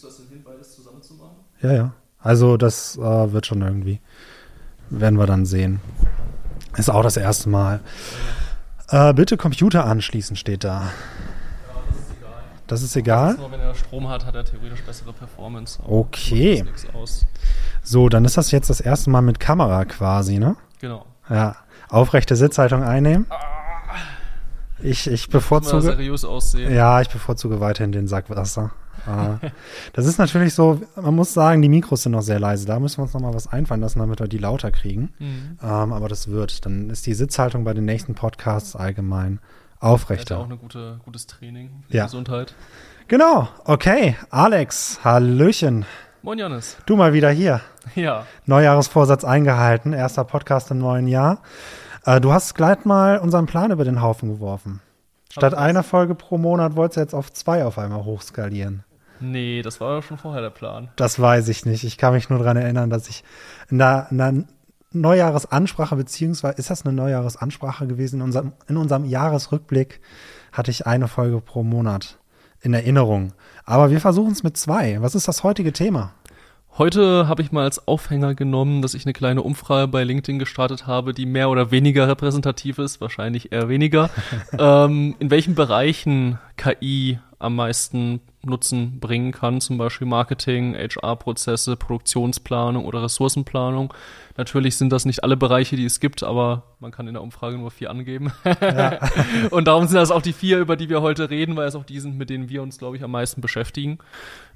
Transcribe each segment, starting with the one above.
Kriegst du das denn hin, beides zusammen zu machen? Ja, ja. Also das äh, wird schon irgendwie. Werden wir dann sehen. Ist auch das erste Mal. Äh, bitte Computer anschließen, steht da. Ja, das ist egal. Das ist egal. Nur wenn er Strom hat, hat er theoretisch bessere Performance. Okay. So, dann ist das jetzt das erste Mal mit Kamera quasi, ne? Genau. Ja. Aufrechte Sitzhaltung einnehmen. Ich, ich mal bevorzuge. seriös aussehen. Ja, ich bevorzuge weiterhin den Sack Wasser. Äh, das ist natürlich so, man muss sagen, die Mikros sind noch sehr leise. Da müssen wir uns noch mal was einfallen lassen, damit wir die lauter kriegen. Mhm. Ähm, aber das wird. Dann ist die Sitzhaltung bei den nächsten Podcasts allgemein Er hat ja auch aufrechter. ein gute, gutes Training für Ja. die Gesundheit. Genau, okay. Alex, Hallöchen. Moin Janis. Du mal wieder hier. Ja, Neujahresvorsatz eingehalten. Erster Podcast im neuen Jahr. Äh, du hast gleich mal unseren Plan über den Haufen geworfen. Statt einer Folge pro Monat wolltest du jetzt auf zwei auf einmal hochskalieren. Nee, das war schon vorher der Plan. Das weiß ich nicht. Ich kann mich nur daran erinnern, dass ich in der, in der Neujahresansprache, beziehungsweise ist das eine Neujahresansprache gewesen? In unserem, in unserem Jahresrückblick hatte ich eine Folge pro Monat in Erinnerung. Aber wir versuchen es mit zwei. Was ist das heutige Thema? Heute habe ich mal als Aufhänger genommen, dass ich eine kleine Umfrage bei LinkedIn gestartet habe, die mehr oder weniger repräsentativ ist, wahrscheinlich eher weniger. ähm, in welchen Bereichen KI am meisten Nutzen bringen kann, zum Beispiel Marketing, HR-Prozesse, Produktionsplanung oder Ressourcenplanung. Natürlich sind das nicht alle Bereiche, die es gibt, aber man kann in der Umfrage nur vier angeben. Und darum sind das auch die vier, über die wir heute reden, weil es auch die sind, mit denen wir uns, glaube ich, am meisten beschäftigen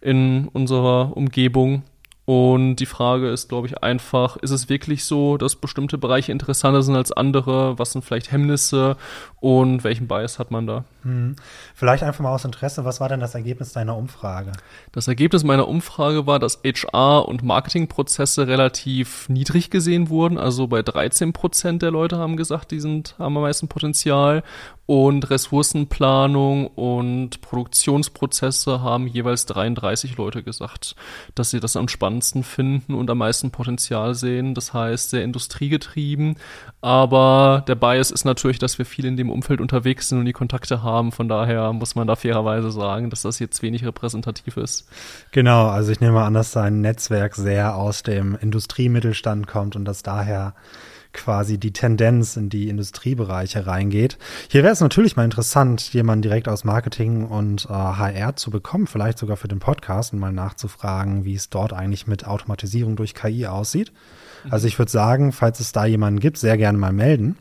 in unserer Umgebung. Und die Frage ist, glaube ich, einfach, ist es wirklich so, dass bestimmte Bereiche interessanter sind als andere? Was sind vielleicht Hemmnisse und welchen Bias hat man da? Hm. Vielleicht einfach mal aus Interesse, was war denn das Ergebnis deiner Umfrage? Das Ergebnis meiner Umfrage war, dass HR- und Marketingprozesse relativ niedrig gesehen wurden. Also bei 13 Prozent der Leute haben gesagt, die sind, haben am meisten Potenzial. Und Ressourcenplanung und Produktionsprozesse haben jeweils 33 Leute gesagt, dass sie das am spannendsten finden und am meisten Potenzial sehen. Das heißt, sehr industriegetrieben. Aber der Bias ist natürlich, dass wir viel in dem Umfeld unterwegs sind und die Kontakte haben. Von daher muss man da fairerweise sagen, dass das jetzt wenig repräsentativ ist. Genau, also ich nehme an, dass dein Netzwerk sehr aus dem Industriemittelstand kommt und dass daher quasi die Tendenz in die Industriebereiche reingeht. Hier wäre es natürlich mal interessant, jemanden direkt aus Marketing und äh, HR zu bekommen, vielleicht sogar für den Podcast und mal nachzufragen, wie es dort eigentlich mit Automatisierung durch KI aussieht. Also ich würde sagen, falls es da jemanden gibt, sehr gerne mal melden.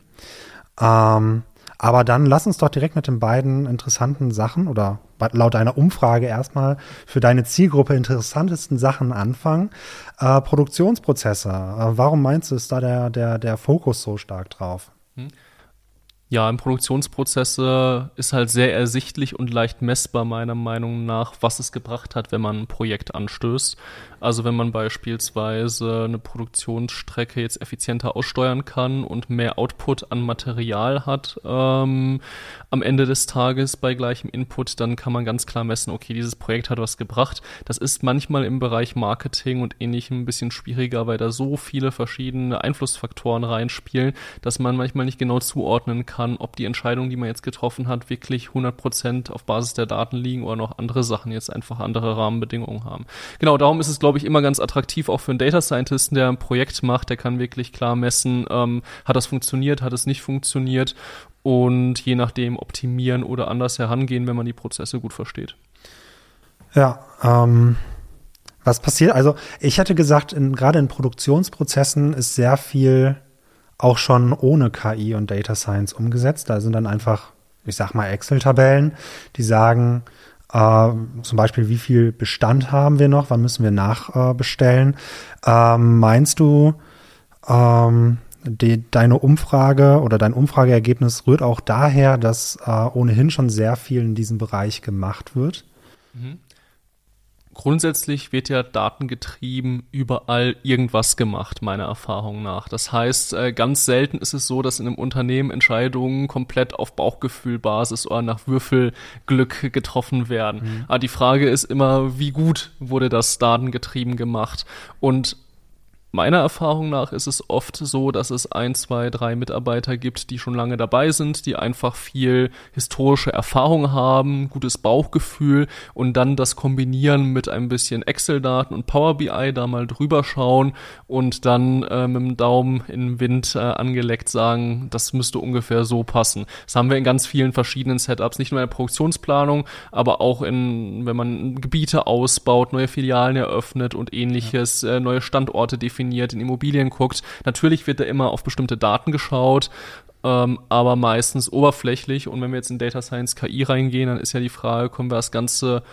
Ähm, aber dann lass uns doch direkt mit den beiden interessanten Sachen oder laut deiner Umfrage erstmal für deine Zielgruppe interessantesten Sachen anfangen. Äh, Produktionsprozesse. Äh, warum meinst du, ist da der, der, der Fokus so stark drauf? Ja, im Produktionsprozesse ist halt sehr ersichtlich und leicht messbar meiner Meinung nach, was es gebracht hat, wenn man ein Projekt anstößt. Also wenn man beispielsweise eine Produktionsstrecke jetzt effizienter aussteuern kann und mehr Output an Material hat ähm, am Ende des Tages bei gleichem Input, dann kann man ganz klar messen, okay, dieses Projekt hat was gebracht. Das ist manchmal im Bereich Marketing und ähnlichem ein bisschen schwieriger, weil da so viele verschiedene Einflussfaktoren reinspielen, dass man manchmal nicht genau zuordnen kann, ob die Entscheidungen, die man jetzt getroffen hat, wirklich 100% auf Basis der Daten liegen oder noch andere Sachen jetzt einfach andere Rahmenbedingungen haben. Genau, darum ist es, glaube ich, immer ganz attraktiv, auch für einen Data Scientisten, der ein Projekt macht, der kann wirklich klar messen, ähm, hat das funktioniert, hat es nicht funktioniert und je nachdem optimieren oder anders herangehen, wenn man die Prozesse gut versteht. Ja, ähm, was passiert? Also ich hätte gesagt, in, gerade in Produktionsprozessen ist sehr viel auch schon ohne KI und Data Science umgesetzt. Da sind dann einfach, ich sag mal, Excel-Tabellen, die sagen, äh, zum Beispiel, wie viel Bestand haben wir noch, wann müssen wir nachbestellen. Äh, ähm, meinst du, ähm, die, deine Umfrage oder dein Umfrageergebnis rührt auch daher, dass äh, ohnehin schon sehr viel in diesem Bereich gemacht wird? Mhm. Grundsätzlich wird ja datengetrieben überall irgendwas gemacht, meiner Erfahrung nach. Das heißt, äh, ganz selten ist es so, dass in einem Unternehmen Entscheidungen komplett auf Bauchgefühlbasis oder nach Würfelglück getroffen werden. Mhm. Aber die Frage ist immer, wie gut wurde das datengetrieben gemacht? Und meiner Erfahrung nach ist es oft so, dass es ein, zwei, drei Mitarbeiter gibt, die schon lange dabei sind, die einfach viel historische Erfahrung haben, gutes Bauchgefühl und dann das kombinieren mit ein bisschen Excel-Daten und Power BI da mal drüber schauen und dann äh, mit dem Daumen in den Wind äh, angeleckt sagen, das müsste ungefähr so passen. Das haben wir in ganz vielen verschiedenen Setups, nicht nur in der Produktionsplanung, aber auch in, wenn man Gebiete ausbaut, neue Filialen eröffnet und ähnliches, ja. äh, neue Standorte definiert definiert, in Immobilien guckt. Natürlich wird da immer auf bestimmte Daten geschaut, ähm, aber meistens oberflächlich. Und wenn wir jetzt in Data Science KI reingehen, dann ist ja die Frage, können wir das Ganze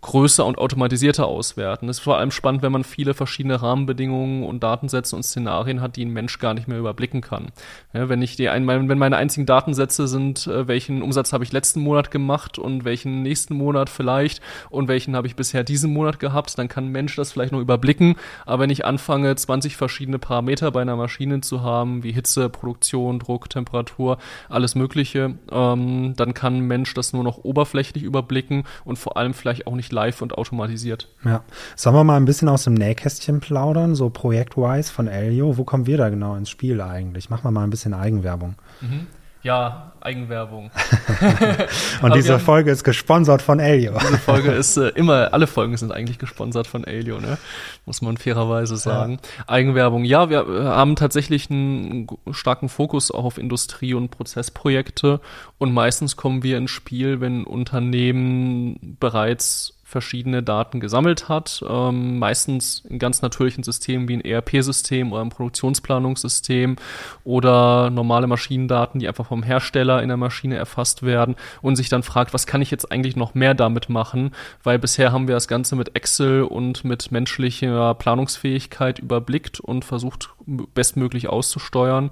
größer und automatisierter auswerten. Das ist vor allem spannend, wenn man viele verschiedene Rahmenbedingungen und Datensätze und Szenarien hat, die ein Mensch gar nicht mehr überblicken kann. Ja, wenn ich die ein, wenn meine einzigen Datensätze sind, äh, welchen Umsatz habe ich letzten Monat gemacht und welchen nächsten Monat vielleicht und welchen habe ich bisher diesen Monat gehabt, dann kann ein Mensch das vielleicht noch überblicken. Aber wenn ich anfange, 20 verschiedene Parameter bei einer Maschine zu haben, wie Hitze, Produktion, Druck, Temperatur, alles Mögliche, ähm, dann kann ein Mensch das nur noch oberflächlich überblicken und vor allem vielleicht auch nicht nicht live und automatisiert. Ja. Sollen wir mal ein bisschen aus dem Nähkästchen plaudern, so projektwise von Elio? Wo kommen wir da genau ins Spiel eigentlich? Machen wir mal ein bisschen Eigenwerbung. Mhm. Ja, Eigenwerbung. und diese haben, Folge ist gesponsert von Elio. diese Folge ist äh, immer, alle Folgen sind eigentlich gesponsert von Elio, ne? Muss man fairerweise sagen. Ja. Eigenwerbung. Ja, wir äh, haben tatsächlich einen starken Fokus auch auf Industrie- und Prozessprojekte und meistens kommen wir ins Spiel, wenn Unternehmen bereits verschiedene Daten gesammelt hat, ähm, meistens in ganz natürlichen Systemen wie ein ERP-System oder ein Produktionsplanungssystem oder normale Maschinendaten, die einfach vom Hersteller in der Maschine erfasst werden und sich dann fragt, was kann ich jetzt eigentlich noch mehr damit machen, weil bisher haben wir das Ganze mit Excel und mit menschlicher Planungsfähigkeit überblickt und versucht bestmöglich auszusteuern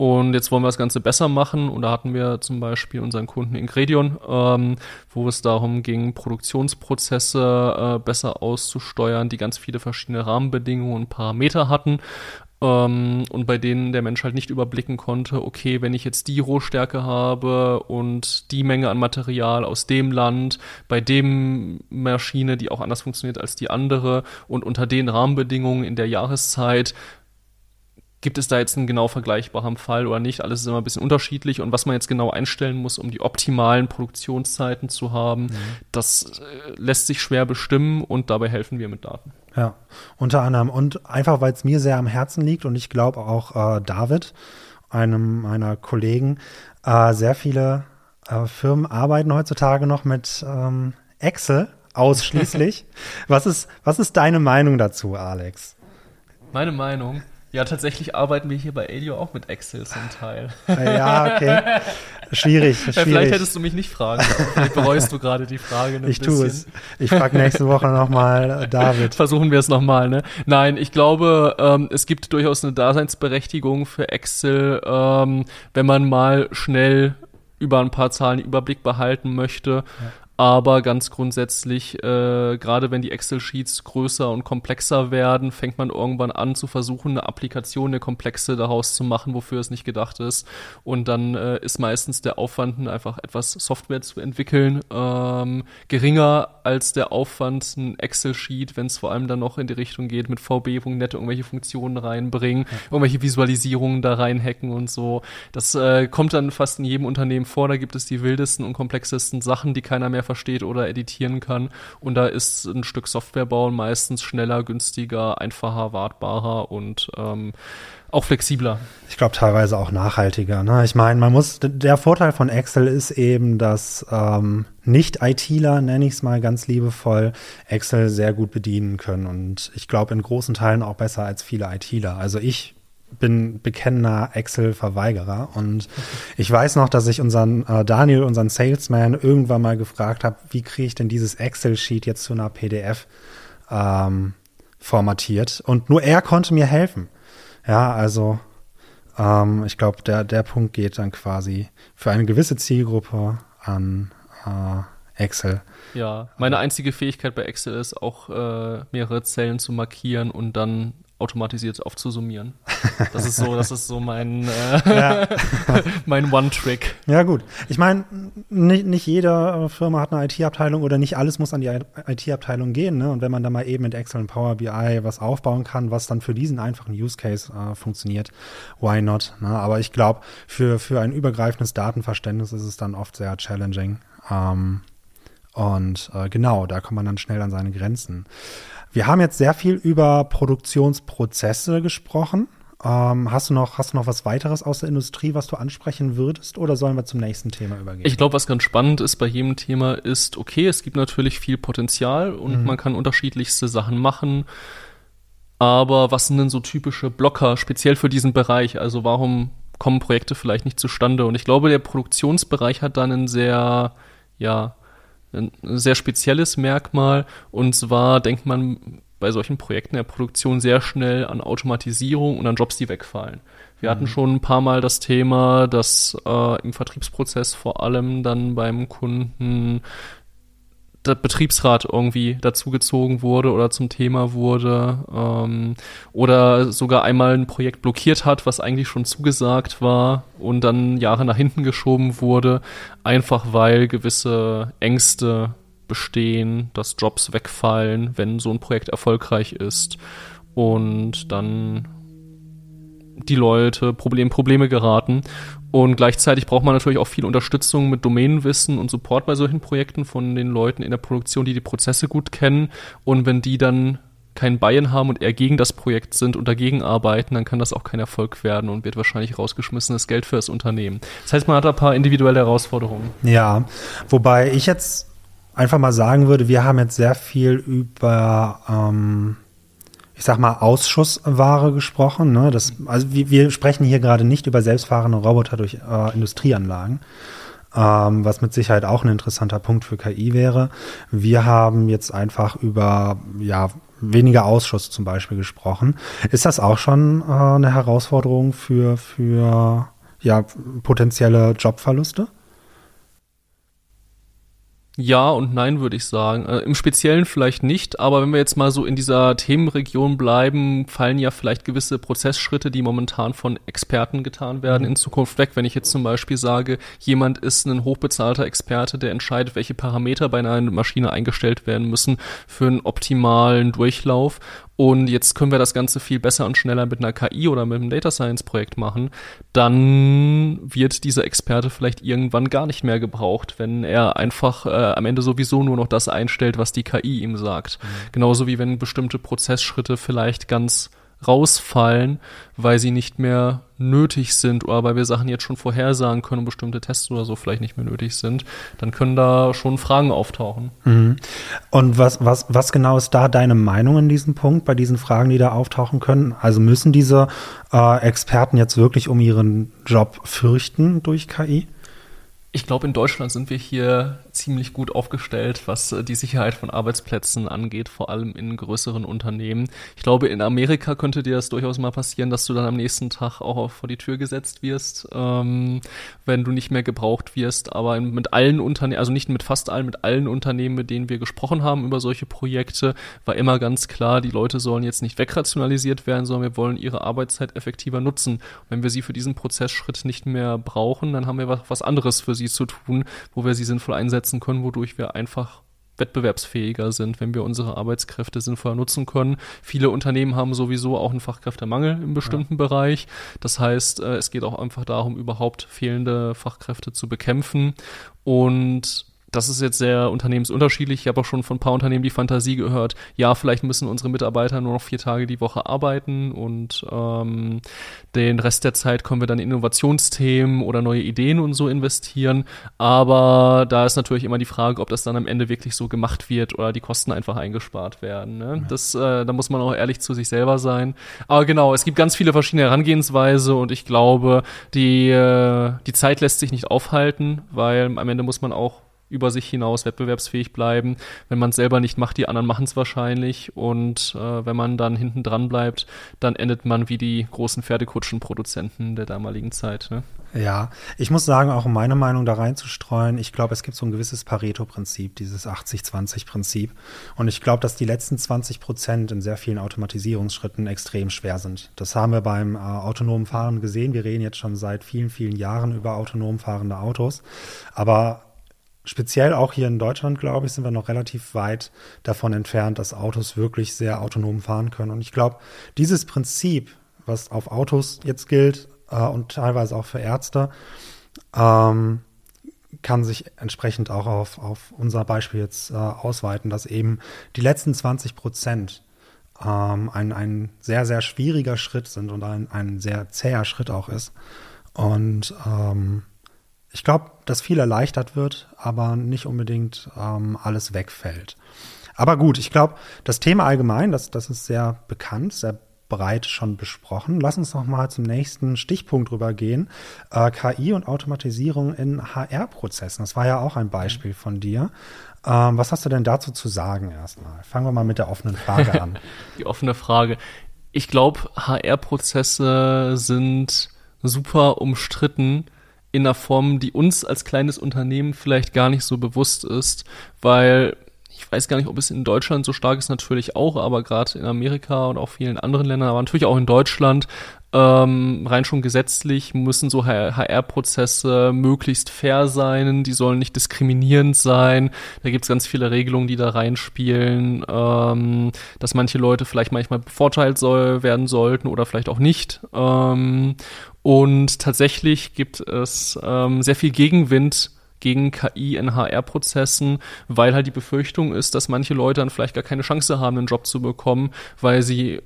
und jetzt wollen wir das Ganze besser machen. Und da hatten wir zum Beispiel unseren Kunden Ingredion, ähm, wo es darum ging, Produktionsprozesse äh, besser auszusteuern, die ganz viele verschiedene Rahmenbedingungen und Parameter hatten. Ähm, und bei denen der Mensch halt nicht überblicken konnte, okay, wenn ich jetzt die Rohstärke habe und die Menge an Material aus dem Land, bei dem Maschine, die auch anders funktioniert als die andere und unter den Rahmenbedingungen in der Jahreszeit, gibt es da jetzt einen genau vergleichbaren Fall oder nicht? Alles ist immer ein bisschen unterschiedlich und was man jetzt genau einstellen muss, um die optimalen Produktionszeiten zu haben, mhm. das äh, lässt sich schwer bestimmen und dabei helfen wir mit Daten. Ja, unter anderem und einfach, weil es mir sehr am Herzen liegt und ich glaube auch äh, David, einem meiner Kollegen, äh, sehr viele äh, Firmen arbeiten heutzutage noch mit ähm, Excel ausschließlich. was ist, was ist deine Meinung dazu, Alex? Meine Meinung? Ja, tatsächlich arbeiten wir hier bei Elio auch mit Excel zum Teil. Ja, okay. Schwierig, schwierig. Vielleicht hättest du mich nicht fragen. Vielleicht bereust du gerade die Frage. Ein ich tue es. Ich frage nächste Woche nochmal David. Versuchen wir es nochmal, ne? Nein, ich glaube, ähm, es gibt durchaus eine Daseinsberechtigung für Excel, ähm, wenn man mal schnell über ein paar Zahlen Überblick behalten möchte. Aber ganz grundsätzlich, äh, gerade wenn die Excel-Sheets größer und komplexer werden, fängt man irgendwann an zu versuchen, eine Applikation, eine komplexe daraus zu machen, wofür es nicht gedacht ist. Und dann äh, ist meistens der Aufwand, einfach etwas Software zu entwickeln, ähm, geringer als der Aufwand, ein Excel-Sheet, wenn es vor allem dann noch in die Richtung geht, mit VB.net irgendwelche Funktionen reinbringen, ja. irgendwelche Visualisierungen da reinhacken und so. Das äh, kommt dann fast in jedem Unternehmen vor. Da gibt es die wildesten und komplexesten Sachen, die keiner mehr versteht oder editieren kann. Und da ist ein Stück Software bauen meistens schneller, günstiger, einfacher, wartbarer und ähm, auch flexibler. Ich glaube teilweise auch nachhaltiger. Ne? Ich meine, man muss, der Vorteil von Excel ist eben, dass ähm, Nicht-ITler, nenne ich es mal ganz liebevoll, Excel sehr gut bedienen können. Und ich glaube in großen Teilen auch besser als viele ITler. Also ich bin bekennender Excel-Verweigerer und ich weiß noch, dass ich unseren äh, Daniel, unseren Salesman, irgendwann mal gefragt habe, wie kriege ich denn dieses Excel-Sheet jetzt zu einer PDF ähm, formatiert und nur er konnte mir helfen. Ja, also ähm, ich glaube, der, der Punkt geht dann quasi für eine gewisse Zielgruppe an äh, Excel. Ja, meine einzige Fähigkeit bei Excel ist auch äh, mehrere Zellen zu markieren und dann automatisiert aufzusummieren. Das ist so, das ist so mein, äh, mein One-Trick. Ja, gut. Ich meine, nicht, nicht jede Firma hat eine IT-Abteilung oder nicht alles muss an die IT-Abteilung gehen. Ne? Und wenn man da mal eben mit Excel und Power BI was aufbauen kann, was dann für diesen einfachen Use Case äh, funktioniert, why not? Ne? Aber ich glaube, für, für ein übergreifendes Datenverständnis ist es dann oft sehr challenging. Ähm, und äh, genau, da kommt man dann schnell an seine Grenzen. Wir haben jetzt sehr viel über Produktionsprozesse gesprochen. Ähm, hast du noch, hast du noch was weiteres aus der Industrie, was du ansprechen würdest, oder sollen wir zum nächsten Thema übergehen? Ich glaube, was ganz spannend ist bei jedem Thema ist, okay, es gibt natürlich viel Potenzial und mhm. man kann unterschiedlichste Sachen machen. Aber was sind denn so typische Blocker, speziell für diesen Bereich? Also warum kommen Projekte vielleicht nicht zustande? Und ich glaube, der Produktionsbereich hat dann einen sehr, ja, ein sehr spezielles Merkmal. Und zwar denkt man bei solchen Projekten der Produktion sehr schnell an Automatisierung und an Jobs, die wegfallen. Wir hatten mhm. schon ein paar Mal das Thema, dass äh, im Vertriebsprozess vor allem dann beim Kunden der Betriebsrat irgendwie dazugezogen wurde oder zum Thema wurde ähm, oder sogar einmal ein Projekt blockiert hat, was eigentlich schon zugesagt war und dann Jahre nach hinten geschoben wurde, einfach weil gewisse Ängste bestehen, dass Jobs wegfallen, wenn so ein Projekt erfolgreich ist und dann die Leute Problem, Probleme geraten. Und gleichzeitig braucht man natürlich auch viel Unterstützung mit Domänenwissen und Support bei solchen Projekten von den Leuten in der Produktion, die die Prozesse gut kennen. Und wenn die dann kein Buy-in haben und eher gegen das Projekt sind und dagegen arbeiten, dann kann das auch kein Erfolg werden und wird wahrscheinlich rausgeschmissenes Geld für das Unternehmen. Das heißt, man hat ein paar individuelle Herausforderungen. Ja, wobei ich jetzt einfach mal sagen würde, wir haben jetzt sehr viel über ähm, ich sag mal, Ausschussware gesprochen. Ne? Das, also wir, wir sprechen hier gerade nicht über selbstfahrende Roboter durch äh, Industrieanlagen, ähm, was mit Sicherheit auch ein interessanter Punkt für KI wäre. Wir haben jetzt einfach über ja weniger Ausschuss zum Beispiel gesprochen. Ist das auch schon äh, eine Herausforderung für für ja potenzielle Jobverluste? Ja und nein, würde ich sagen. Äh, Im Speziellen vielleicht nicht, aber wenn wir jetzt mal so in dieser Themenregion bleiben, fallen ja vielleicht gewisse Prozessschritte, die momentan von Experten getan werden, in Zukunft weg. Wenn ich jetzt zum Beispiel sage, jemand ist ein hochbezahlter Experte, der entscheidet, welche Parameter bei einer Maschine eingestellt werden müssen für einen optimalen Durchlauf und jetzt können wir das Ganze viel besser und schneller mit einer KI oder mit einem Data Science Projekt machen, dann wird dieser Experte vielleicht irgendwann gar nicht mehr gebraucht, wenn er einfach äh, am Ende sowieso nur noch das einstellt, was die KI ihm sagt. Mhm. Genauso wie wenn bestimmte Prozessschritte vielleicht ganz rausfallen, weil sie nicht mehr nötig sind oder weil wir Sachen jetzt schon vorhersagen können und bestimmte Tests oder so vielleicht nicht mehr nötig sind, dann können da schon Fragen auftauchen. Mhm. Und was, was, was genau ist da deine Meinung in diesem Punkt, bei diesen Fragen, die da auftauchen können? Also müssen diese äh, Experten jetzt wirklich um ihren Job fürchten durch KI? Ich glaube, in Deutschland sind wir hier ziemlich gut aufgestellt, was äh, die Sicherheit von Arbeitsplätzen angeht, vor allem in größeren Unternehmen. Ich glaube, in Amerika könnte dir das durchaus mal passieren, dass du dann am nächsten Tag auch vor die Tür gesetzt wirst, ähm, wenn du nicht mehr gebraucht wirst. Aber mit allen Unternehmen, also nicht mit fast allen, mit allen Unternehmen, mit denen wir gesprochen haben über solche Projekte, war immer ganz klar, die Leute sollen jetzt nicht wegrationalisiert werden, sondern wir wollen ihre Arbeitszeit effektiver nutzen. Und wenn wir sie für diesen Prozessschritt nicht mehr brauchen, dann haben wir was, was anderes für sie zu tun, wo wir sie sinnvoll einsetzen können, wodurch wir einfach wettbewerbsfähiger sind, wenn wir unsere Arbeitskräfte sinnvoll nutzen können. Viele Unternehmen haben sowieso auch einen Fachkräftemangel im bestimmten ja. Bereich. Das heißt, äh, es geht auch einfach darum, überhaupt fehlende Fachkräfte zu bekämpfen. Und das ist jetzt sehr unternehmensunterschiedlich. Ich habe auch schon von ein paar Unternehmen die Fantasie gehört, ja, vielleicht müssen unsere Mitarbeiter nur noch vier Tage die Woche arbeiten und ähm, den Rest der Zeit können wir dann in Innovationsthemen oder neue Ideen und so investieren. Aber da ist natürlich immer die Frage, ob das dann am Ende wirklich so gemacht wird oder die Kosten einfach eingespart werden. Ne? Ja. Das, äh, da muss man auch ehrlich zu sich selber sein. Aber genau, es gibt ganz viele verschiedene Herangehensweise und ich glaube, die, äh, die Zeit lässt sich nicht aufhalten, weil am Ende muss man auch über sich hinaus wettbewerbsfähig bleiben. Wenn man es selber nicht macht, die anderen machen es wahrscheinlich. Und äh, wenn man dann hinten dran bleibt, dann endet man wie die großen Pferdekutschenproduzenten der damaligen Zeit. Ne? Ja, ich muss sagen, auch um meine Meinung da reinzustreuen, ich glaube, es gibt so ein gewisses Pareto-Prinzip, dieses 80-20-Prinzip. Und ich glaube, dass die letzten 20 Prozent in sehr vielen Automatisierungsschritten extrem schwer sind. Das haben wir beim äh, autonomen Fahren gesehen. Wir reden jetzt schon seit vielen, vielen Jahren über autonom fahrende Autos. Aber speziell auch hier in Deutschland, glaube ich, sind wir noch relativ weit davon entfernt, dass Autos wirklich sehr autonom fahren können. Und ich glaube, dieses Prinzip, was auf Autos jetzt gilt äh, und teilweise auch für Ärzte, ähm, kann sich entsprechend auch auf, auf unser Beispiel jetzt äh, ausweiten, dass eben die letzten 20 Prozent ähm, ein, ein sehr, sehr schwieriger Schritt sind und ein, ein sehr zäher Schritt auch ist. Und ähm, ich glaube, dass viel erleichtert wird, aber nicht unbedingt ähm, alles wegfällt. Aber gut, ich glaube, das Thema allgemein, das, das ist sehr bekannt, sehr breit schon besprochen. Lass uns noch mal zum nächsten Stichpunkt rübergehen. Äh, KI und Automatisierung in HR-Prozessen. Das war ja auch ein Beispiel von dir. Ähm, was hast du denn dazu zu sagen erstmal? Fangen wir mal mit der offenen Frage an. Die offene Frage. Ich glaube, HR-Prozesse sind super umstritten in einer Form, die uns als kleines Unternehmen vielleicht gar nicht so bewusst ist, weil ich weiß gar nicht, ob es in Deutschland so stark ist, natürlich auch, aber gerade in Amerika und auch vielen anderen Ländern, aber natürlich auch in Deutschland, ähm, rein schon gesetzlich müssen so HR-Prozesse möglichst fair sein, die sollen nicht diskriminierend sein. Da gibt's ganz viele Regelungen, die da reinspielen, ähm, dass manche Leute vielleicht manchmal bevorteilt soll, werden sollten oder vielleicht auch nicht. Ähm, und tatsächlich gibt es ähm, sehr viel Gegenwind gegen KI in HR-Prozessen, weil halt die Befürchtung ist, dass manche Leute dann vielleicht gar keine Chance haben, einen Job zu bekommen, weil sie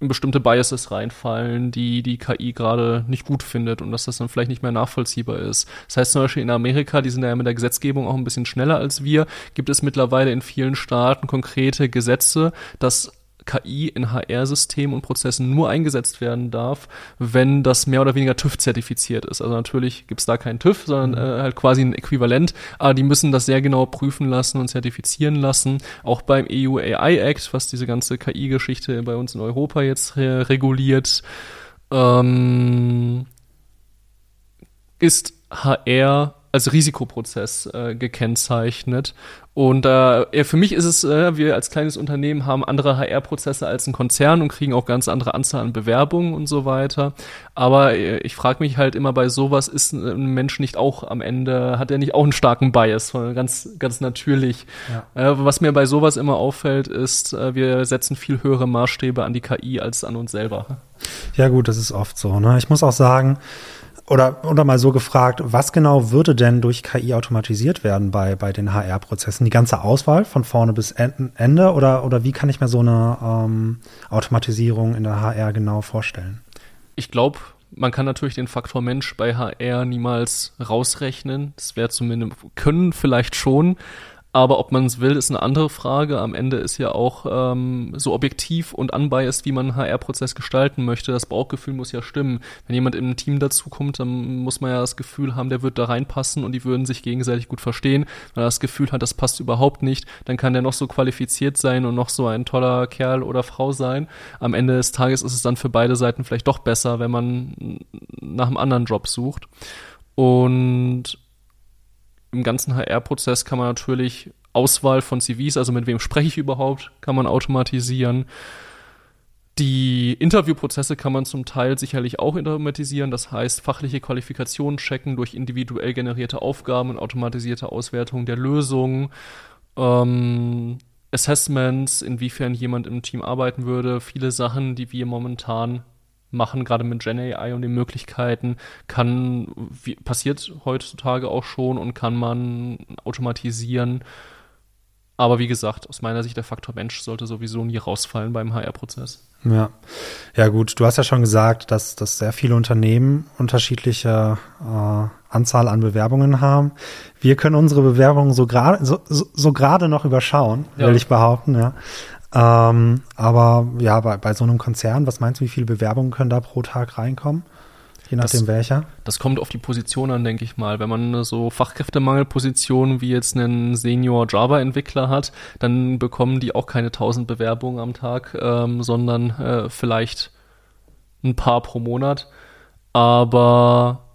in bestimmte Biases reinfallen, die die KI gerade nicht gut findet und dass das dann vielleicht nicht mehr nachvollziehbar ist. Das heißt zum Beispiel in Amerika, die sind ja mit der Gesetzgebung auch ein bisschen schneller als wir, gibt es mittlerweile in vielen Staaten konkrete Gesetze, dass KI in HR-Systemen und Prozessen nur eingesetzt werden darf, wenn das mehr oder weniger TÜV-zertifiziert ist. Also natürlich gibt es da keinen TÜV, sondern mhm. äh, halt quasi ein Äquivalent, aber die müssen das sehr genau prüfen lassen und zertifizieren lassen. Auch beim EU AI Act, was diese ganze KI-Geschichte bei uns in Europa jetzt re reguliert, ähm, ist HR als Risikoprozess äh, gekennzeichnet. Und äh, für mich ist es, äh, wir als kleines Unternehmen haben andere HR-Prozesse als ein Konzern und kriegen auch ganz andere Anzahl an Bewerbungen und so weiter. Aber äh, ich frage mich halt immer bei sowas, ist ein Mensch nicht auch am Ende, hat er nicht auch einen starken Bias, ganz, ganz natürlich. Ja. Äh, was mir bei sowas immer auffällt, ist, äh, wir setzen viel höhere Maßstäbe an die KI als an uns selber. Ja gut, das ist oft so. Ne? Ich muss auch sagen, oder, oder mal so gefragt, was genau würde denn durch KI automatisiert werden bei, bei den HR-Prozessen? Die ganze Auswahl von vorne bis Ende oder, oder wie kann ich mir so eine ähm, Automatisierung in der HR genau vorstellen? Ich glaube, man kann natürlich den Faktor Mensch bei HR niemals rausrechnen. Das wäre zumindest, können vielleicht schon, aber ob man es will, ist eine andere Frage. Am Ende ist ja auch ähm, so objektiv und unbiased, wie man einen HR-Prozess gestalten möchte. Das Bauchgefühl muss ja stimmen. Wenn jemand ein Team dazukommt, dann muss man ja das Gefühl haben, der wird da reinpassen und die würden sich gegenseitig gut verstehen. Wenn er das Gefühl hat, das passt überhaupt nicht, dann kann der noch so qualifiziert sein und noch so ein toller Kerl oder Frau sein. Am Ende des Tages ist es dann für beide Seiten vielleicht doch besser, wenn man nach einem anderen Job sucht. Und im ganzen HR-Prozess kann man natürlich Auswahl von CVs, also mit wem spreche ich überhaupt, kann man automatisieren. Die Interviewprozesse kann man zum Teil sicherlich auch automatisieren, das heißt fachliche Qualifikationen checken durch individuell generierte Aufgaben und automatisierte Auswertung der Lösungen. Ähm, Assessments, inwiefern jemand im Team arbeiten würde, viele Sachen, die wir momentan machen, gerade mit Gen AI und den Möglichkeiten, kann, wie, passiert heutzutage auch schon und kann man automatisieren. Aber wie gesagt, aus meiner Sicht, der Faktor Mensch sollte sowieso nie rausfallen beim HR-Prozess. Ja. Ja, gut. Du hast ja schon gesagt, dass, dass sehr viele Unternehmen unterschiedliche äh, Anzahl an Bewerbungen haben. Wir können unsere Bewerbungen so gerade so, so, noch überschauen, ja. will ich behaupten, ja. Ähm, aber ja, bei, bei so einem Konzern, was meinst du, wie viele Bewerbungen können da pro Tag reinkommen? je nachdem das, welcher? Das kommt auf die Position an, denke ich mal. Wenn man so Fachkräftemangelpositionen wie jetzt einen Senior Java-Entwickler hat, dann bekommen die auch keine 1000 Bewerbungen am Tag, ähm, sondern äh, vielleicht ein paar pro Monat. Aber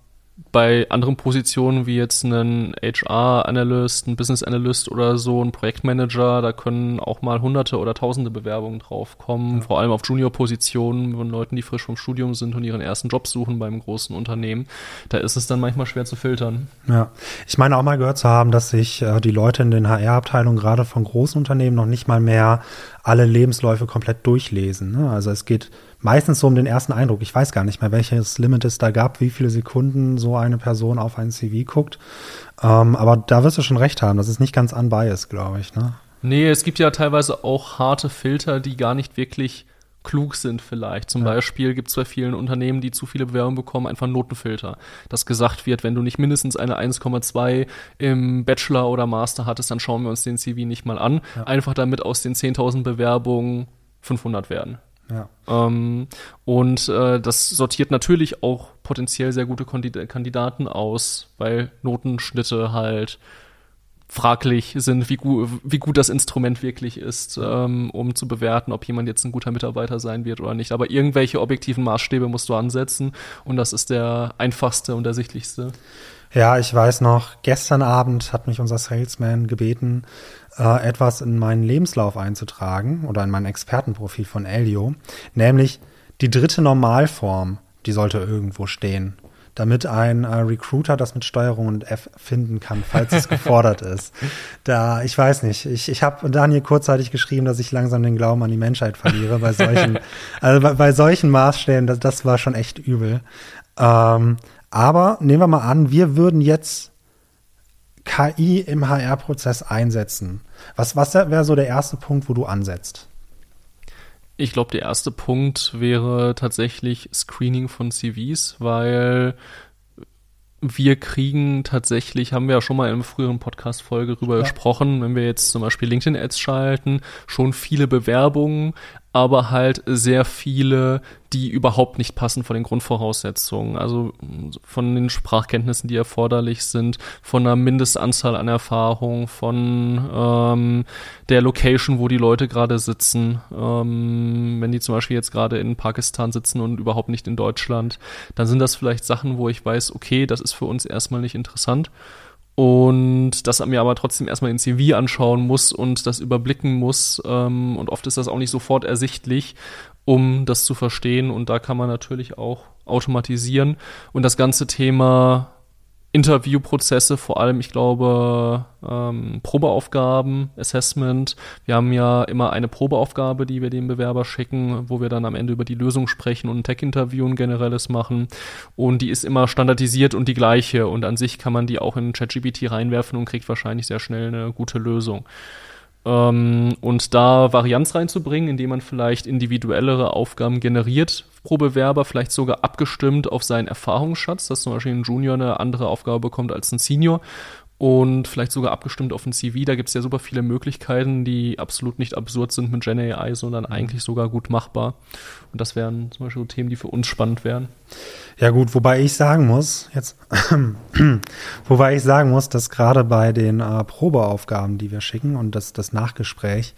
bei anderen Positionen wie jetzt einen HR-Analyst, ein Business-Analyst oder so, ein Projektmanager, da können auch mal hunderte oder tausende Bewerbungen draufkommen, ja. vor allem auf Junior-Positionen von Leuten, die frisch vom Studium sind und ihren ersten Job suchen beim großen Unternehmen. Da ist es dann manchmal schwer zu filtern. Ja, ich meine auch mal gehört zu haben, dass sich äh, die Leute in den HR-Abteilungen gerade von großen Unternehmen noch nicht mal mehr alle Lebensläufe komplett durchlesen. Ne? Also es geht meistens so um den ersten Eindruck. Ich weiß gar nicht mehr, welches Limit es da gab, wie viele Sekunden so eine Person auf ein CV guckt. Ähm, aber da wirst du schon recht haben. Das ist nicht ganz unbiased, glaube ich. Ne? Nee, es gibt ja teilweise auch harte Filter, die gar nicht wirklich klug sind vielleicht. Zum ja. Beispiel gibt es bei vielen Unternehmen, die zu viele Bewerbungen bekommen, einfach Notenfilter. Dass gesagt wird, wenn du nicht mindestens eine 1,2 im Bachelor oder Master hattest, dann schauen wir uns den CV nicht mal an. Ja. Einfach damit aus den 10.000 Bewerbungen 500 werden. Ja. Ähm, und äh, das sortiert natürlich auch potenziell sehr gute Kandidaten aus, weil Notenschnitte halt fraglich sind, wie, gu wie gut das Instrument wirklich ist, ähm, um zu bewerten, ob jemand jetzt ein guter Mitarbeiter sein wird oder nicht. Aber irgendwelche objektiven Maßstäbe musst du ansetzen und das ist der einfachste und ersichtlichste. Ja, ich weiß noch, gestern Abend hat mich unser Salesman gebeten, äh, etwas in meinen Lebenslauf einzutragen oder in mein Expertenprofil von Elio, nämlich die dritte Normalform, die sollte irgendwo stehen, damit ein äh, Recruiter das mit Steuerung und F finden kann, falls es gefordert ist. Da, ich weiß nicht, ich, ich habe Daniel kurzzeitig geschrieben, dass ich langsam den Glauben an die Menschheit verliere bei solchen, also bei, bei solchen Maßstäben, das, das war schon echt übel. Ähm, aber nehmen wir mal an, wir würden jetzt KI im HR-Prozess einsetzen. Was, was wäre so der erste Punkt, wo du ansetzt? Ich glaube, der erste Punkt wäre tatsächlich Screening von CVs, weil wir kriegen tatsächlich, haben wir ja schon mal in einer früheren Podcast-Folge drüber ja. gesprochen, wenn wir jetzt zum Beispiel LinkedIn-Ads schalten, schon viele Bewerbungen, aber halt sehr viele, die überhaupt nicht passen von den Grundvoraussetzungen. Also von den Sprachkenntnissen, die erforderlich sind, von einer Mindestanzahl an Erfahrung, von ähm, der Location, wo die Leute gerade sitzen. Ähm, wenn die zum Beispiel jetzt gerade in Pakistan sitzen und überhaupt nicht in Deutschland, dann sind das vielleicht Sachen, wo ich weiß, okay, das ist für uns erstmal nicht interessant und das mir aber trotzdem erstmal in CV anschauen muss und das überblicken muss. Ähm, und oft ist das auch nicht sofort ersichtlich, um das zu verstehen. Und da kann man natürlich auch automatisieren. Und das ganze Thema Interviewprozesse, vor allem, ich glaube, ähm, Probeaufgaben, Assessment. Wir haben ja immer eine Probeaufgabe, die wir dem Bewerber schicken, wo wir dann am Ende über die Lösung sprechen und ein Tech-Interview ein generelles machen. Und die ist immer standardisiert und die gleiche. Und an sich kann man die auch in ChatGPT reinwerfen und kriegt wahrscheinlich sehr schnell eine gute Lösung. Ähm, und da Varianz reinzubringen, indem man vielleicht individuellere Aufgaben generiert pro Bewerber, vielleicht sogar abgestimmt auf seinen Erfahrungsschatz, dass zum Beispiel ein Junior eine andere Aufgabe bekommt als ein Senior und vielleicht sogar abgestimmt auf ein CV. Da gibt es ja super viele Möglichkeiten, die absolut nicht absurd sind mit Gen AI, sondern eigentlich sogar gut machbar. Und das wären zum Beispiel Themen, die für uns spannend wären. Ja gut, wobei ich sagen muss, jetzt, wobei ich sagen muss, dass gerade bei den äh, Probeaufgaben, die wir schicken und das, das Nachgespräch,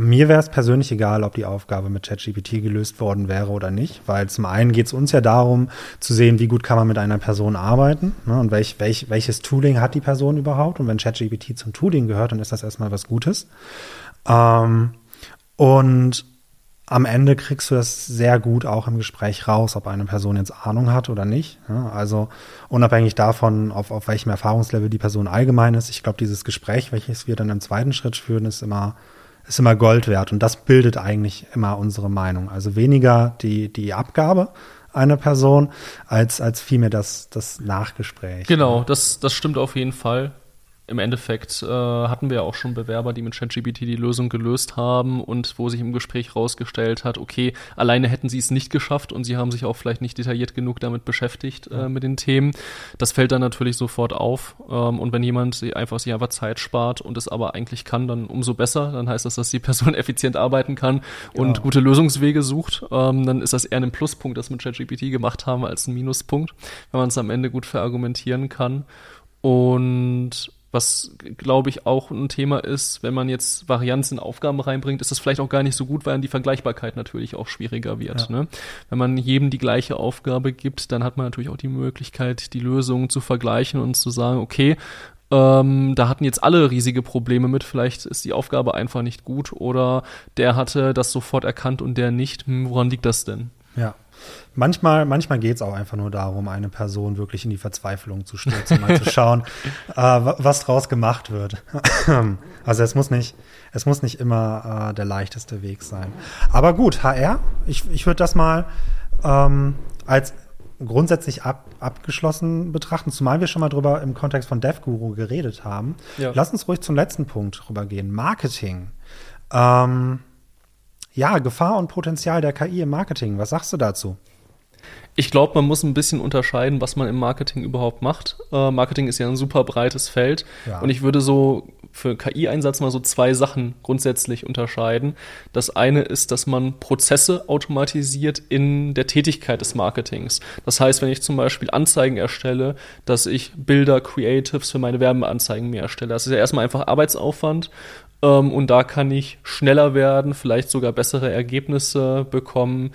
mir wäre es persönlich egal, ob die Aufgabe mit ChatGPT gelöst worden wäre oder nicht, weil zum einen geht es uns ja darum zu sehen, wie gut kann man mit einer Person arbeiten ne, und welch, welch, welches Tooling hat die Person überhaupt. Und wenn ChatGPT zum Tooling gehört, dann ist das erstmal was Gutes. Ähm, und am Ende kriegst du das sehr gut auch im Gespräch raus, ob eine Person jetzt Ahnung hat oder nicht. Ja, also unabhängig davon, auf, auf welchem Erfahrungslevel die Person allgemein ist. Ich glaube, dieses Gespräch, welches wir dann im zweiten Schritt führen, ist immer ist immer Gold wert und das bildet eigentlich immer unsere Meinung. Also weniger die, die Abgabe einer Person als, als vielmehr das, das Nachgespräch. Genau, das, das stimmt auf jeden Fall. Im Endeffekt äh, hatten wir ja auch schon Bewerber, die mit ChatGPT die Lösung gelöst haben und wo sich im Gespräch rausgestellt hat, okay, alleine hätten sie es nicht geschafft und sie haben sich auch vielleicht nicht detailliert genug damit beschäftigt äh, mit den Themen. Das fällt dann natürlich sofort auf. Ähm, und wenn jemand einfach sich einfach Zeit spart und es aber eigentlich kann, dann umso besser. Dann heißt das, dass die Person effizient arbeiten kann und genau. gute Lösungswege sucht. Ähm, dann ist das eher ein Pluspunkt, das mit ChatGPT gemacht haben, als ein Minuspunkt, wenn man es am Ende gut verargumentieren kann. Und was, glaube ich, auch ein Thema ist, wenn man jetzt Varianzen in Aufgaben reinbringt, ist das vielleicht auch gar nicht so gut, weil dann die Vergleichbarkeit natürlich auch schwieriger wird. Ja. Ne? Wenn man jedem die gleiche Aufgabe gibt, dann hat man natürlich auch die Möglichkeit, die Lösungen zu vergleichen und zu sagen, okay, ähm, da hatten jetzt alle riesige Probleme mit, vielleicht ist die Aufgabe einfach nicht gut oder der hatte das sofort erkannt und der nicht. Hm, woran liegt das denn? Ja. Manchmal, manchmal geht es auch einfach nur darum, eine Person wirklich in die Verzweiflung zu stürzen, mal zu schauen, äh, was draus gemacht wird. also es muss nicht, es muss nicht immer äh, der leichteste Weg sein. Aber gut, HR, ich, ich würde das mal ähm, als grundsätzlich ab, abgeschlossen betrachten, zumal wir schon mal drüber im Kontext von DevGuru geredet haben. Ja. Lass uns ruhig zum letzten Punkt rübergehen. Marketing. Ähm, ja, Gefahr und Potenzial der KI im Marketing. Was sagst du dazu? Ich glaube, man muss ein bisschen unterscheiden, was man im Marketing überhaupt macht. Äh, Marketing ist ja ein super breites Feld. Ja. Und ich würde so für KI-Einsatz mal so zwei Sachen grundsätzlich unterscheiden. Das eine ist, dass man Prozesse automatisiert in der Tätigkeit des Marketings. Das heißt, wenn ich zum Beispiel Anzeigen erstelle, dass ich Bilder, Creatives für meine Werbeanzeigen mir erstelle. Das ist ja erstmal einfach Arbeitsaufwand und da kann ich schneller werden, vielleicht sogar bessere Ergebnisse bekommen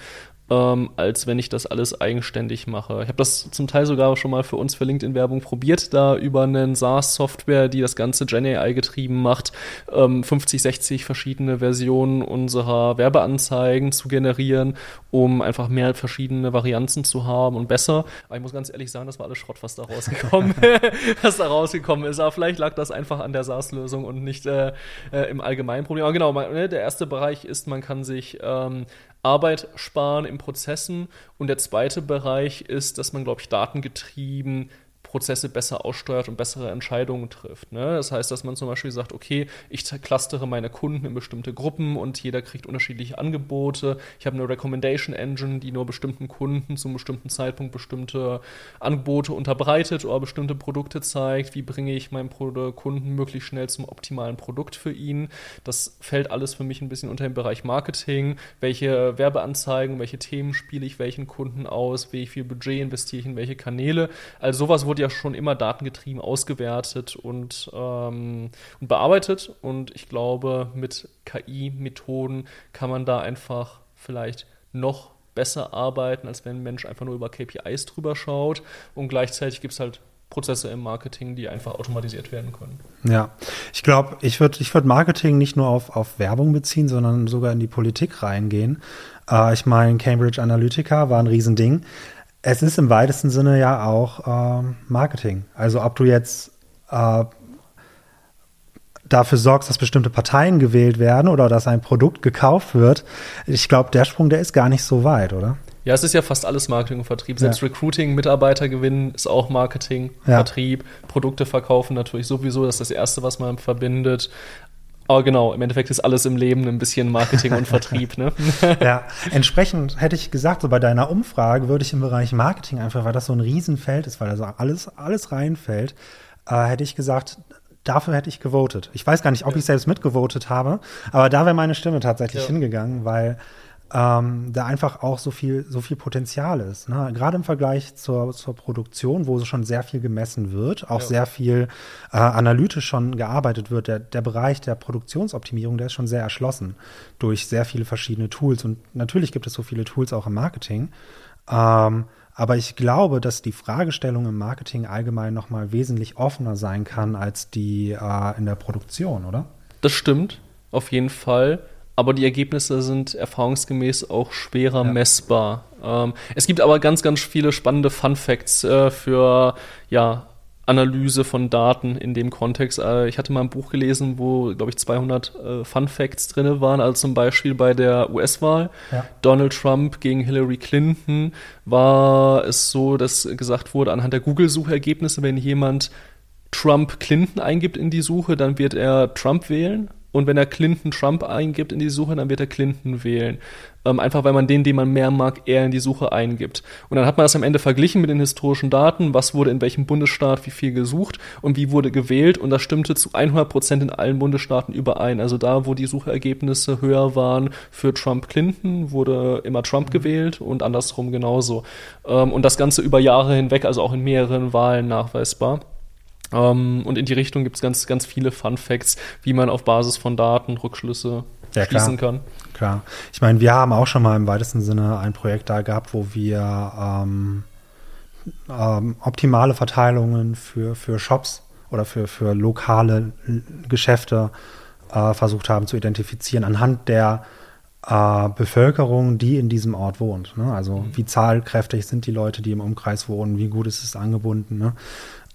ähm, als wenn ich das alles eigenständig mache. Ich habe das zum Teil sogar schon mal für uns für LinkedIn-Werbung probiert, da über eine SaaS-Software, die das ganze GenAI getrieben macht, ähm, 50, 60 verschiedene Versionen unserer Werbeanzeigen zu generieren, um einfach mehr verschiedene Varianten zu haben und besser. Aber ich muss ganz ehrlich sagen, das war alles Schrott, was da rausgekommen, was da rausgekommen ist. Aber vielleicht lag das einfach an der SaaS-Lösung und nicht äh, äh, im allgemeinen Problem. Aber genau, man, ne, der erste Bereich ist, man kann sich ähm, Arbeit sparen in Prozessen. Und der zweite Bereich ist, dass man, glaube ich, datengetrieben Prozesse besser aussteuert und bessere Entscheidungen trifft. Ne? Das heißt, dass man zum Beispiel sagt, okay, ich clustere meine Kunden in bestimmte Gruppen und jeder kriegt unterschiedliche Angebote. Ich habe eine Recommendation Engine, die nur bestimmten Kunden zum bestimmten Zeitpunkt bestimmte Angebote unterbreitet oder bestimmte Produkte zeigt. Wie bringe ich meinen Kunden möglichst schnell zum optimalen Produkt für ihn? Das fällt alles für mich ein bisschen unter den Bereich Marketing. Welche Werbeanzeigen, welche Themen spiele ich welchen Kunden aus? Wie viel Budget investiere ich in welche Kanäle? Also sowas wurde ja schon immer datengetrieben ausgewertet und, ähm, und bearbeitet. Und ich glaube, mit KI-Methoden kann man da einfach vielleicht noch besser arbeiten, als wenn ein Mensch einfach nur über KPIs drüber schaut. Und gleichzeitig gibt es halt Prozesse im Marketing, die einfach automatisiert werden können. Ja, ich glaube, ich würde ich würd Marketing nicht nur auf, auf Werbung beziehen, sondern sogar in die Politik reingehen. Äh, ich meine, Cambridge Analytica war ein Riesending. Es ist im weitesten Sinne ja auch ähm, Marketing. Also ob du jetzt äh, dafür sorgst, dass bestimmte Parteien gewählt werden oder dass ein Produkt gekauft wird, ich glaube, der Sprung, der ist gar nicht so weit, oder? Ja, es ist ja fast alles Marketing und Vertrieb. Selbst ja. Recruiting, Mitarbeiter gewinnen, ist auch Marketing, ja. Vertrieb, Produkte verkaufen natürlich sowieso. Das ist das Erste, was man verbindet. Aber genau, im Endeffekt ist alles im Leben ein bisschen Marketing und Vertrieb, ne? ja, entsprechend hätte ich gesagt, so bei deiner Umfrage würde ich im Bereich Marketing einfach, weil das so ein Riesenfeld ist, weil da so alles, alles reinfällt, äh, hätte ich gesagt, dafür hätte ich gewotet. Ich weiß gar nicht, ob ich selbst mitgevotet habe, aber da wäre meine Stimme tatsächlich ja. hingegangen, weil ähm, da einfach auch so viel, so viel Potenzial ist. Ne? Gerade im Vergleich zur, zur Produktion, wo schon sehr viel gemessen wird, auch ja. sehr viel äh, analytisch schon gearbeitet wird. Der, der Bereich der Produktionsoptimierung, der ist schon sehr erschlossen durch sehr viele verschiedene Tools. Und natürlich gibt es so viele Tools auch im Marketing. Ähm, aber ich glaube, dass die Fragestellung im Marketing allgemein nochmal wesentlich offener sein kann als die äh, in der Produktion, oder? Das stimmt, auf jeden Fall aber die Ergebnisse sind erfahrungsgemäß auch schwerer ja. messbar. Ähm, es gibt aber ganz, ganz viele spannende Fun Facts äh, für ja, Analyse von Daten in dem Kontext. Äh, ich hatte mal ein Buch gelesen, wo, glaube ich, 200 äh, Fun Facts drin waren. Also zum Beispiel bei der US-Wahl. Ja. Donald Trump gegen Hillary Clinton war es so, dass gesagt wurde, anhand der Google-Suchergebnisse, wenn jemand Trump Clinton eingibt in die Suche, dann wird er Trump wählen. Und wenn er Clinton Trump eingibt in die Suche, dann wird er Clinton wählen. Ähm, einfach weil man den, den man mehr mag, eher in die Suche eingibt. Und dann hat man das am Ende verglichen mit den historischen Daten, was wurde in welchem Bundesstaat wie viel gesucht und wie wurde gewählt. Und das stimmte zu 100 Prozent in allen Bundesstaaten überein. Also da, wo die Suchergebnisse höher waren für Trump Clinton, wurde immer Trump mhm. gewählt und andersrum genauso. Ähm, und das Ganze über Jahre hinweg, also auch in mehreren Wahlen nachweisbar. Ähm, und in die Richtung gibt es ganz, ganz viele Fun Facts, wie man auf Basis von Daten Rückschlüsse ja, schließen klar. kann. Klar. Ich meine, wir haben auch schon mal im weitesten Sinne ein Projekt da gehabt, wo wir ähm, ähm, optimale Verteilungen für, für Shops oder für, für lokale Geschäfte äh, versucht haben zu identifizieren anhand der äh, Bevölkerung, die in diesem Ort wohnt. Ne? Also mhm. wie zahlkräftig sind die Leute, die im Umkreis wohnen, wie gut ist es angebunden. Ne?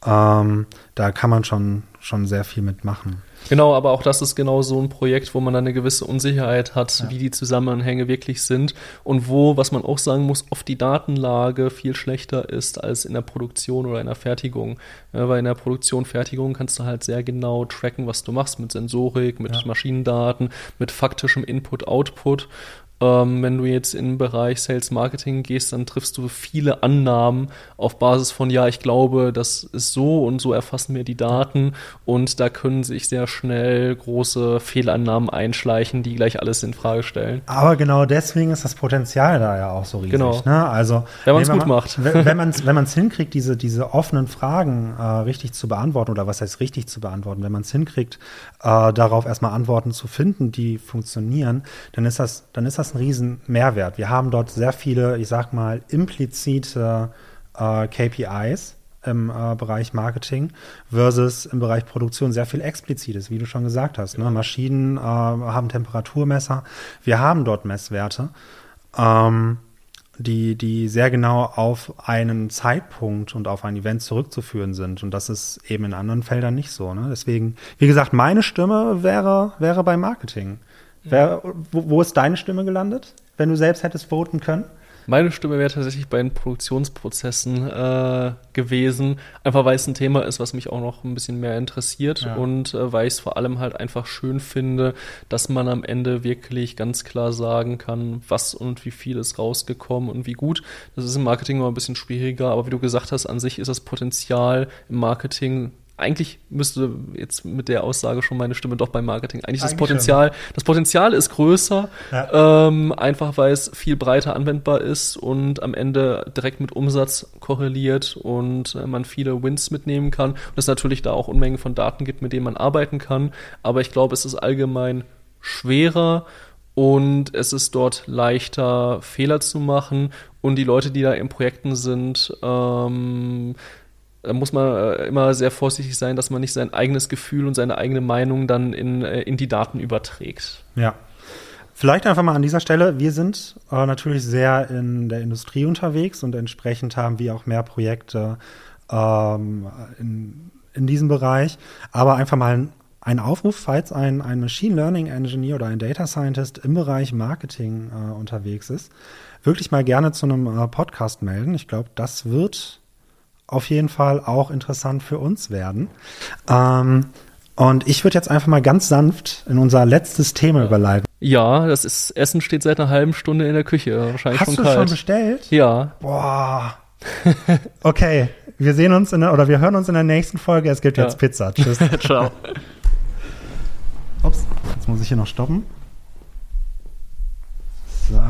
Ähm, da kann man schon, schon sehr viel mitmachen. Genau, aber auch das ist genau so ein Projekt, wo man dann eine gewisse Unsicherheit hat, ja. wie die Zusammenhänge wirklich sind und wo, was man auch sagen muss, oft die Datenlage viel schlechter ist als in der Produktion oder in der Fertigung. Ja, weil in der Produktion, Fertigung kannst du halt sehr genau tracken, was du machst mit Sensorik, mit ja. Maschinendaten, mit faktischem Input-Output. Ähm, wenn du jetzt in den Bereich Sales Marketing gehst, dann triffst du viele Annahmen auf Basis von, ja, ich glaube, das ist so und so erfassen wir die Daten und da können sich sehr schnell große Fehlannahmen einschleichen, die gleich alles in Frage stellen. Aber genau deswegen ist das Potenzial da ja auch so riesig. Genau. Ne? Also, wenn man es gut macht. Wenn man es wenn hinkriegt, diese, diese offenen Fragen äh, richtig zu beantworten oder was heißt richtig zu beantworten, wenn man es hinkriegt, äh, darauf erstmal Antworten zu finden, die funktionieren, dann ist das, dann ist das das ein riesen Mehrwert. Wir haben dort sehr viele, ich sag mal, implizite äh, KPIs im äh, Bereich Marketing versus im Bereich Produktion sehr viel explizites, wie du schon gesagt hast. Ne? Maschinen äh, haben Temperaturmesser. Wir haben dort Messwerte. Ähm, die, die sehr genau auf einen Zeitpunkt und auf ein Event zurückzuführen sind. Und das ist eben in anderen Feldern nicht so. Ne? Deswegen, wie gesagt, meine Stimme wäre, wäre bei Marketing. Wer, wo, wo, ist deine Stimme gelandet, wenn du selbst hättest voten können? Meine Stimme wäre tatsächlich bei den Produktionsprozessen äh, gewesen, einfach weil es ein Thema ist, was mich auch noch ein bisschen mehr interessiert ja. und äh, weil ich es vor allem halt einfach schön finde, dass man am Ende wirklich ganz klar sagen kann, was und wie viel ist rausgekommen und wie gut. Das ist im Marketing immer ein bisschen schwieriger, aber wie du gesagt hast, an sich ist das Potenzial im Marketing eigentlich müsste jetzt mit der Aussage schon meine Stimme doch beim Marketing. Eigentlich, eigentlich das Potenzial, schon. das Potenzial ist größer, ja. ähm, einfach weil es viel breiter anwendbar ist und am Ende direkt mit Umsatz korreliert und äh, man viele Wins mitnehmen kann. Und es natürlich da auch Unmengen von Daten gibt, mit denen man arbeiten kann. Aber ich glaube, es ist allgemein schwerer und es ist dort leichter, Fehler zu machen. Und die Leute, die da in Projekten sind, ähm, da muss man äh, immer sehr vorsichtig sein, dass man nicht sein eigenes Gefühl und seine eigene Meinung dann in, äh, in die Daten überträgt. Ja. Vielleicht einfach mal an dieser Stelle, wir sind äh, natürlich sehr in der Industrie unterwegs und entsprechend haben wir auch mehr Projekte ähm, in, in diesem Bereich. Aber einfach mal ein Aufruf, falls ein, ein Machine Learning Engineer oder ein Data Scientist im Bereich Marketing äh, unterwegs ist, wirklich mal gerne zu einem äh, Podcast melden. Ich glaube, das wird auf jeden Fall auch interessant für uns werden. Ähm, und ich würde jetzt einfach mal ganz sanft in unser letztes Thema überleiten. Ja, das ist Essen steht seit einer halben Stunde in der Küche. Wahrscheinlich Hast schon du kalt. schon bestellt? Ja. Boah. Okay, wir sehen uns in der, oder wir hören uns in der nächsten Folge. Es gibt ja. jetzt Pizza. Tschüss. Ciao. Ups, jetzt muss ich hier noch stoppen. So.